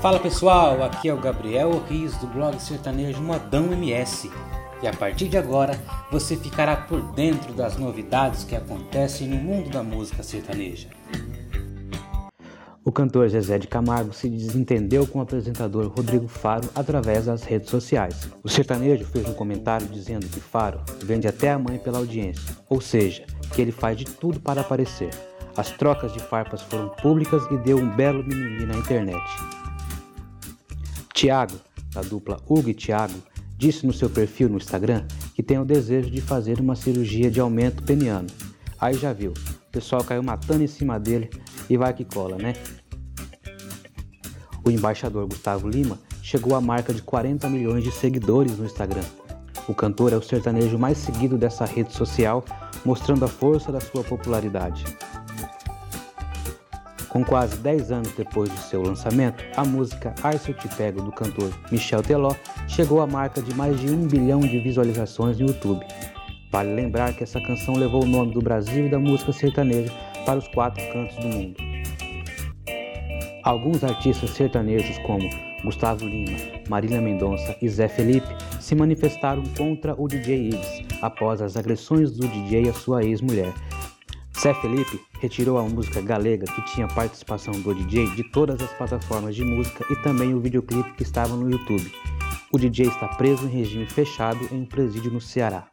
Fala pessoal, aqui é o Gabriel Riz do blog sertanejo Modão MS e a partir de agora você ficará por dentro das novidades que acontecem no mundo da música sertaneja. O cantor Zezé de Camargo se desentendeu com o apresentador Rodrigo Faro através das redes sociais. O sertanejo fez um comentário dizendo que Faro vende até a mãe pela audiência, ou seja, que ele faz de tudo para aparecer. As trocas de farpas foram públicas e deu um belo mimimi na internet. Tiago, da dupla Hugo e Tiago, disse no seu perfil no Instagram que tem o desejo de fazer uma cirurgia de aumento peniano. Aí já viu, o pessoal caiu matando em cima dele e vai que cola, né? O embaixador Gustavo Lima chegou à marca de 40 milhões de seguidores no Instagram. O cantor é o sertanejo mais seguido dessa rede social, mostrando a força da sua popularidade. Com quase 10 anos depois de seu lançamento, a música Ai Eu Te Pego do cantor Michel Teló chegou à marca de mais de um bilhão de visualizações no YouTube. Vale lembrar que essa canção levou o nome do Brasil e da música sertaneja para os quatro cantos do mundo. Alguns artistas sertanejos como Gustavo Lima, Marília Mendonça e Zé Felipe se manifestaram contra o DJ Ives após as agressões do DJ à sua ex-mulher, Zé Felipe retirou a música Galega, que tinha participação do DJ, de todas as plataformas de música e também o videoclipe que estava no YouTube. O DJ está preso em regime fechado em um presídio no Ceará.